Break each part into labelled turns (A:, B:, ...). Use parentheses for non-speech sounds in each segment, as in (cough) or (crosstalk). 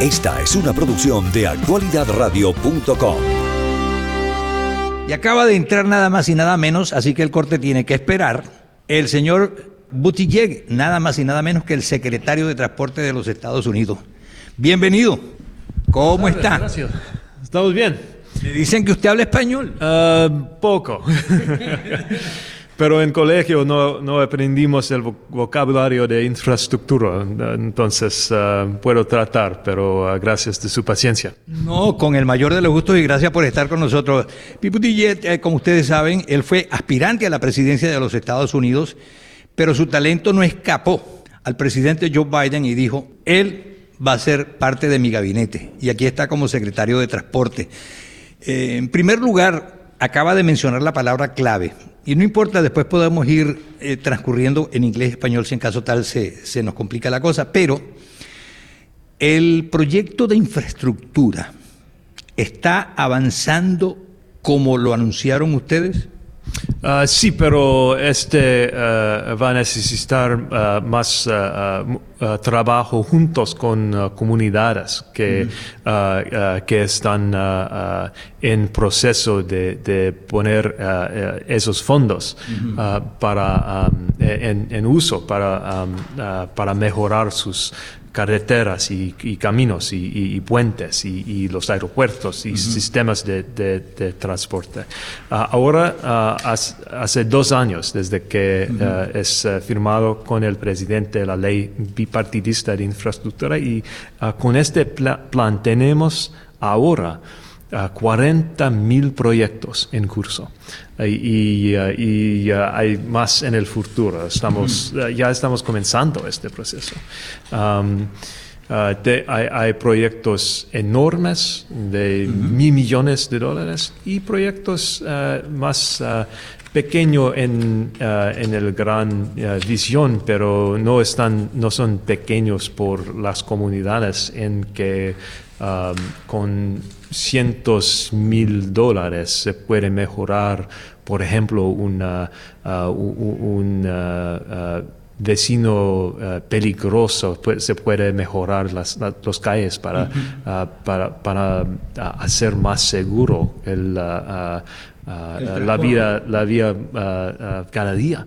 A: Esta es una producción de actualidadradio.com.
B: Y acaba de entrar nada más y nada menos, así que el corte tiene que esperar. El señor Buttigieg, nada más y nada menos que el secretario de Transporte de los Estados Unidos. Bienvenido. ¿Cómo está?
C: Gracias. Estamos bien.
B: Me dicen que usted habla español.
C: Ah, poco. (laughs) Pero en colegio no, no, aprendimos el vocabulario de infraestructura, entonces ah, puedo tratar, pero uh, gracias de su paciencia.
B: No, con el mayor de los gustos y gracias por estar con nosotros. Piputille, eh, como ustedes saben, él fue aspirante a la presidencia de los Estados Unidos, pero su talento no escapó al presidente Joe Biden y dijo, él va a ser parte de mi gabinete. Y aquí está como secretario de Transporte. Eh, en primer lugar, acaba de mencionar la palabra clave. Y no importa, después podemos ir eh, transcurriendo en inglés y español si en caso tal se, se nos complica la cosa. Pero el proyecto de infraestructura está avanzando como lo anunciaron ustedes.
C: Uh, sí, pero este uh, va a necesitar uh, más trabajo juntos con comunidades que, que están en proceso de, de poner esos fondos para, um, en, en, uso para, um, para mejorar sus carreteras y, caminos y, puentes y, los aeropuertos y sistemas de, transporte. Ah, ahora, ah, hace dos años desde que ah, es firmado con el presidente la ley bipartidista de infraestructura y con este plan tenemos ahora 40 mil proyectos en curso y, y, hay más en el futuro. Estamos, Ya estamos comenzando este proceso. Um, hay, proyectos enormes de mil millones de dólares y proyectos más pequeños en, en el gran visión, pero no, están, no son pequeños por las comunidades en que um, con cientos mil dólares se puede mejorar, por ejemplo, una, uh, un uh, uh, vecino peligroso, se puede mejorar las, los calles para, para, para hacer más seguro el, la vida, la vida cada día.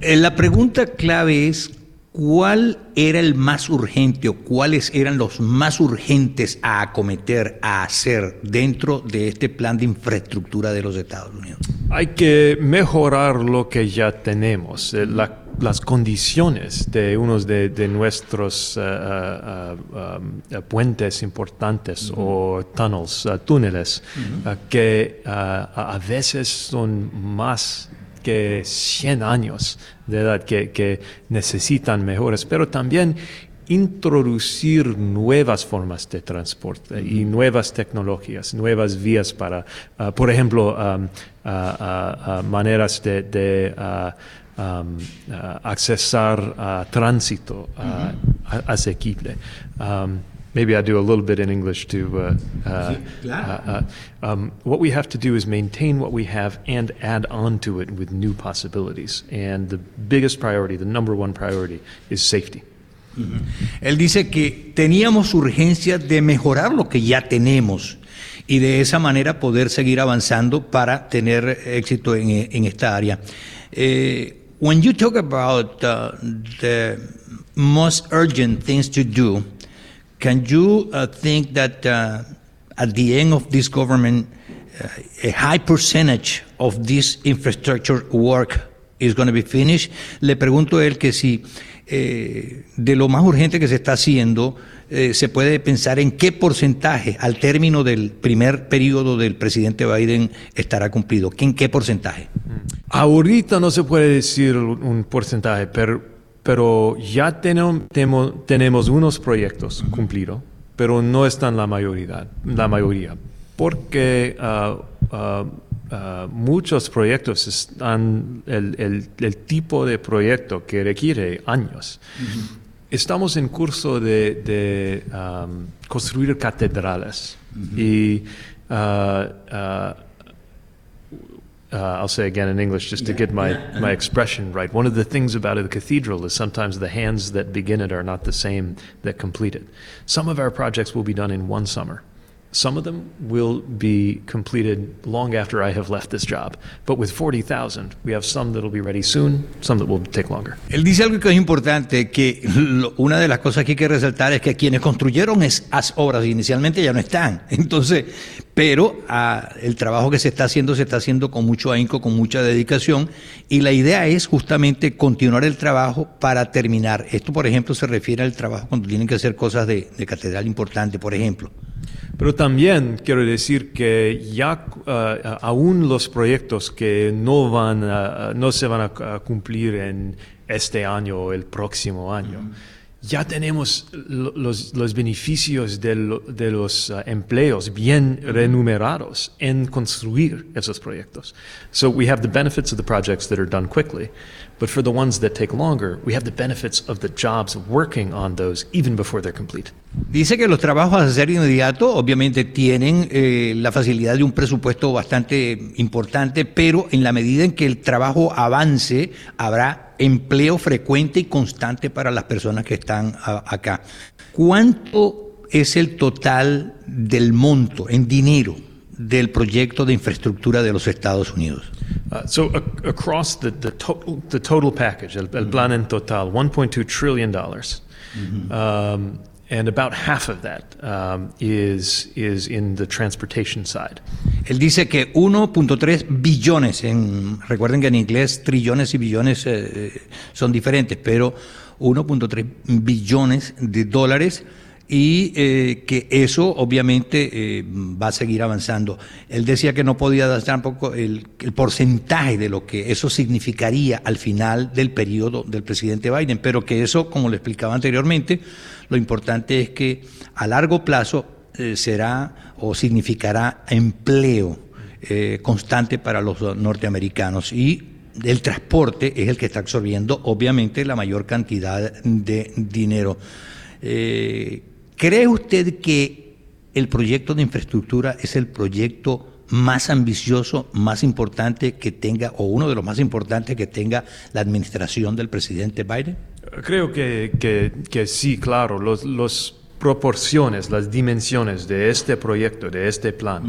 B: Eh, la pregunta clave es ¿cuál era el más urgente o cuáles eran los más urgentes a acometer, a hacer dentro de este plan de infraestructura de los Estados Unidos?
C: Hay que mejorar lo que ya tenemos. Eh, las condiciones de unos de, nuestros eh, eh, puentes importantes o tunnels, túneles, que a veces son más que 100 años de edad que, necesitan mejores, pero también introducir nuevas formas de transporte y nuevas tecnologías, nuevas vías para, ah, por ejemplo, um, maneras de, de um, accesar a tránsito asequible. Um, maybe I do a little bit in English to. Uh, uh, uh, uh, um, what we have to do is maintain what we have and add on to it with new possibilities. And the biggest priority, the number one priority, is safety.
B: Uh -huh. Él dice que teníamos urgencia de mejorar lo que ya tenemos y de esa manera poder seguir avanzando para tener éxito en, en esta área. Eh, when you talk about uh, the most urgent things to do, Can you uh, think that uh, at the end of this government, uh, a high percentage of this infrastructure work is going to be finished? Le pregunto a él que si eh, de lo más urgente que se está haciendo, eh, se puede pensar en qué porcentaje al término del primer periodo del presidente Biden estará cumplido. ¿En qué porcentaje?
C: Ahorita no se puede decir un porcentaje, pero pero ya tenemos, tenemos unos proyectos cumplidos, pero no están la mayoría, la mayoría porque uh, uh, uh, muchos proyectos están el, el, tipo de proyecto que requiere años. Estamos en curso de, de um, construir catedrales y uh, I'll say again in English just to get my, (laughs) my expression right. One of the things about a cathedral is sometimes the hands that begin it are not the same that complete it. Some of our projects will be done in one summer. Some of them will be completed long after I have left this job. But with 40,000, we have some that will be ready soon, some that will take longer.
B: Él dice algo que es importante, que lo- una de las cosas que hay que resaltar es que quienes construyeron esas obras inicialmente ya no están. (laughs) Entonces, pero ah, el trabajo que se está haciendo se está haciendo con mucho ahínco, con mucha dedicación, y la idea es justamente continuar el trabajo para terminar. Esto, por ejemplo, se refiere al trabajo cuando tienen que hacer cosas de, de catedral importante, por ejemplo.
C: Pero también quiero decir que ya uh, aún los proyectos que no van a- no se van a cumplir en este año o el próximo año, ya tenemos lo- los, los beneficios de, lo- de los uh, empleos bien renumerados en construir esos proyectos. So we have the benefits of the projects that are done quickly, but for the ones that take longer, we have the benefits of the jobs working on those even before they're complete.
B: Dice que los trabajos a hacer inmediato obviamente tienen eh, la facilidad de un presupuesto bastante importante, pero en la medida en que el trabajo avance, habrá empleo frecuente y constante para las personas que están a- acá. ¿Cuánto es el total del monto en dinero del proyecto de infraestructura de los Estados Unidos?
C: Uh, so ac- across the, the, total, the total package, el, el plan en total, 1.2 trillion dollars, um,
B: Él dice que 1.3 billones, en, recuerden que en inglés trillones y billones eh, eh, son diferentes, pero 1.3 billones de dólares y eh, que eso obviamente eh, va a seguir avanzando. Él decía que no podía dar tampoco el, porcentaje de lo que eso significaría al final del periodo del presidente Biden, pero que eso, como le explicaba anteriormente, lo importante es que a largo plazo eh, será o significará empleo constante para los norteamericanos y el transporte es el que está absorbiendo obviamente la mayor cantidad de dinero. ¿Cree usted que el proyecto de infraestructura es el proyecto más ambicioso, más importante que tenga, o uno de los más importantes que tenga la administración del presidente Biden?
C: Creo que, que, sí, claro, los proporciones, las dimensiones de este proyecto, de este plan,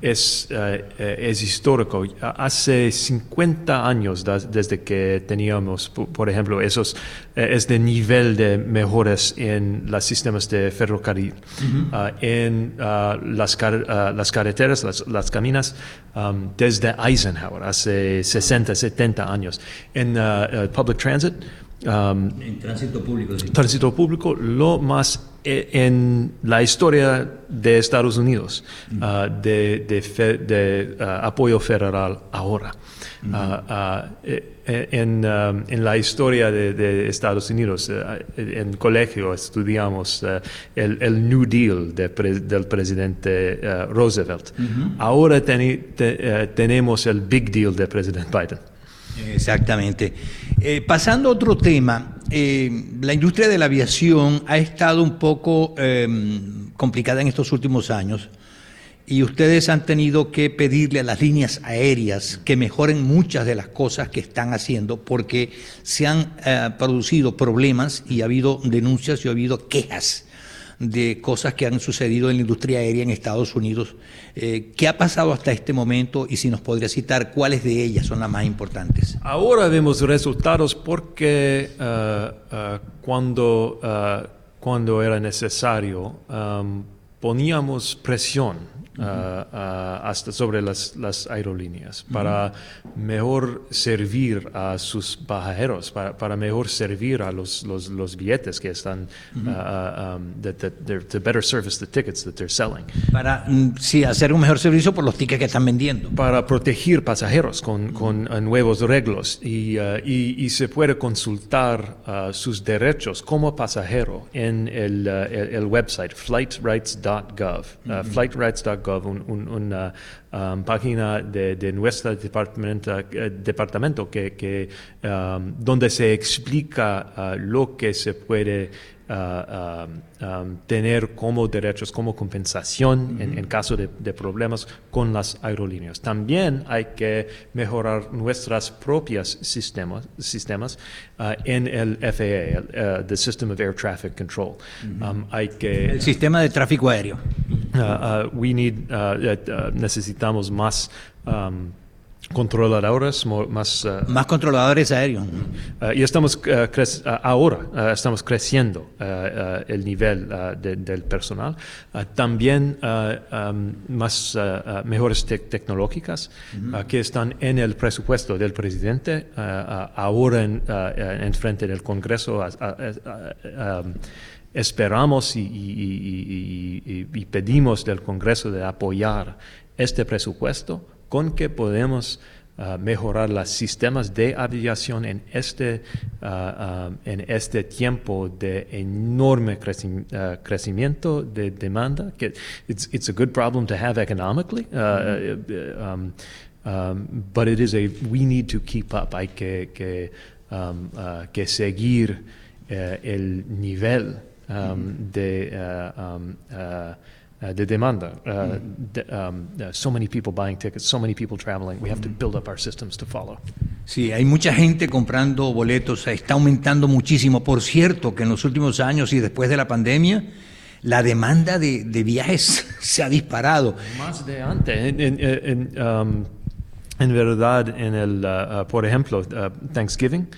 C: es, eh, es histórico. Hace 50 años desde que teníamos, po- por ejemplo, esos, eh, este nivel de mejoras en los sistemas de ferrocarril, ah, en ah, las, car- ah, las carreteras, las, las caminas, um, desde Eisenhower, hace 60, 70 años. En public transit, um,
B: En tránsito público, sí.
C: tránsito público lo más en la historia de Estados Unidos ah, de, de fe- de, ah, apoyo federal ahora. Ah, eh, eh, en, en la historia de, de Estados Unidos, eh, en colegio estudiamos el, el New Deal de pre- del presidente Roosevelt. Ahora te- tenemos el Big Deal del presidente Biden.
B: Exactamente. Eh, pasando a otro tema, eh, la industria de la aviación ha estado un poco eh, complicada en estos últimos años y ustedes han tenido que pedirle a las líneas aéreas que mejoren muchas de las cosas que están haciendo porque se han eh, producido problemas y ha habido denuncias y ha habido quejas de cosas que han sucedido en la industria aérea en Estados Unidos. Eh, ¿Qué ha pasado hasta este momento y si nos podría citar cuáles de ellas son las más importantes?
C: Ahora vemos resultados porque eh, eh, cuando, cuando era necesario poníamos presión hasta sobre las, las aerolíneas para mejor servir a sus pasajeros, para, para mejor servir a los, los, los billetes que están, uh, uh, um, that, that they're, to better service the tickets that they're selling.
B: Para mm, sí, hacer un mejor servicio por los tickets que están vendiendo.
C: para proteger pasajeros con, con uh, nuevos reglos y, uh, y, y se puede consultar uh, sus derechos como pasajero en el, el, el website flightrights.gov. Uh, Flightrights.gov, un- un- una um, página de, de nuestro departamento, eh, departamento que, que, um, donde se explica uh, lo que se puede ah, ah, um, tener como derechos, como compensación en, en caso de, de problemas con las aerolíneas. También hay que mejorar nuestras propias sistemas, sistemas ah, en el FAA, el uh, the System of Air Traffic Control. Um, hay que
B: El sistema de tráfico aéreo.
C: We need, uh, necesitamos más um, controladoras, más, uh,
B: Más controladores aéreos.
C: uh, y estamos uh, uh, ahora estamos creciendo el nivel de- del personal. También um, más mejores tec- tecnológicas que están en el presupuesto del presidente ahora en, en frente del Congreso. um, esperamos y- y pedimos del Congreso de apoyar este presupuesto con que podemos ah, mejorar los sistemas de aviación en este, ah, ah, en este tiempo de enorme creci- crecimiento de demanda. Que it's, it's a good problem to have economically, um, um, but it is a, we need to keep up. Hay que, que, um, que seguir eh, el nivel um, de, uh, uh, uh, de demanda. Uh, de- um, uh, so many people buying tickets, so many people traveling. We have to build up our systems to follow.
B: Sí, hay mucha gente comprando boletos, está aumentando muchísimo. Por cierto, que en los últimos años y después de la pandemia, la demanda de, de viajes (laughs) se ha disparado.
C: Más de antes. En, en- en- um, en verdad, en el, uh, uh, por ejemplo, uh, Thanksgiving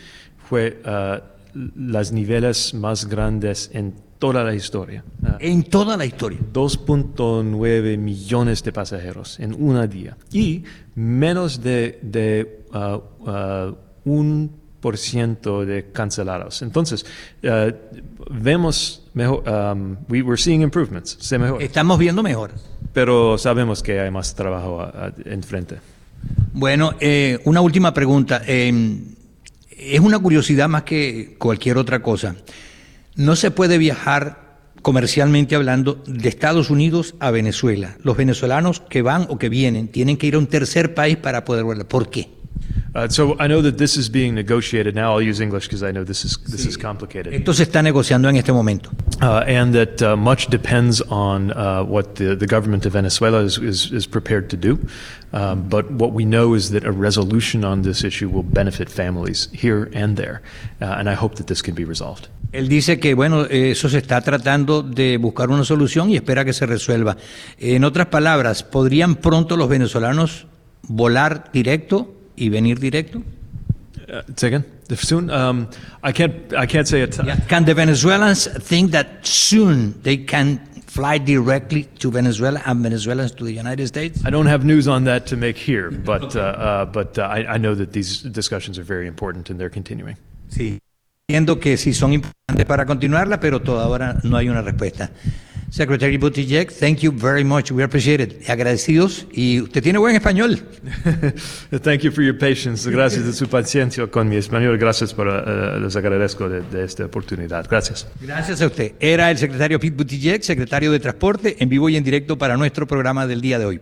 C: fue uh, los niveles más grandes en toda la historia. Uh,
B: En toda la historia.
C: 2.9 millones de pasajeros en un día y menos de, de uh, uh, un por ciento de cancelados. Entonces, uh, vemos, mejor, um, we were seeing improvements, se mejora,
B: Estamos viendo mejoras.
C: pero sabemos que hay más trabajo enfrente.
B: Bueno, eh, una última pregunta. Eh, es una curiosidad más que cualquier otra cosa. No se puede viajar comercialmente hablando de Estados Unidos a Venezuela. Los venezolanos que van o que vienen tienen que ir a un tercer país para poder verla. ¿Por qué?
C: Uh, so I know that this is being negotiated now. I'll use English because I know this is this is complicated.
B: Esto se está negociando en este momento.
C: Uh, and that uh, much depends on uh, what the, the government of Venezuela is, is, is prepared to do. Um, but what we know is that a resolution on this issue will benefit families here and there. Uh, and I hope that this can be resolved.
B: Él dice que, bueno, eso se está tratando de buscar una solución y espera que se resuelva. En otras palabras, ¿podrían pronto los venezolanos volar directo y venir directo?
C: Uh, soon? Um, I, can't, I can't say it.
B: Can the Venezuelans think that soon they can fly directly to Venezuela and Venezuelans to the United States?
C: I don't have news on that to make here, but, uh, uh, but uh, I, I know that these discussions are very important and they're continuing.
B: Sí. Entiendo que sí son importantes para continuarla, pero todavía no hay una respuesta. Secretary Buttigieg, thank you very much. We appreciate it. Agradecidos y usted tiene buen español. (laughs)
C: Thank you for your patience. Gracias de su paciencia con mi español. Gracias por, uh, les agradezco de, de esta oportunidad. Gracias.
B: Gracias a usted. Era el secretario Pete Buttigieg, secretario de Transporte, en vivo y en directo para nuestro programa del día de hoy.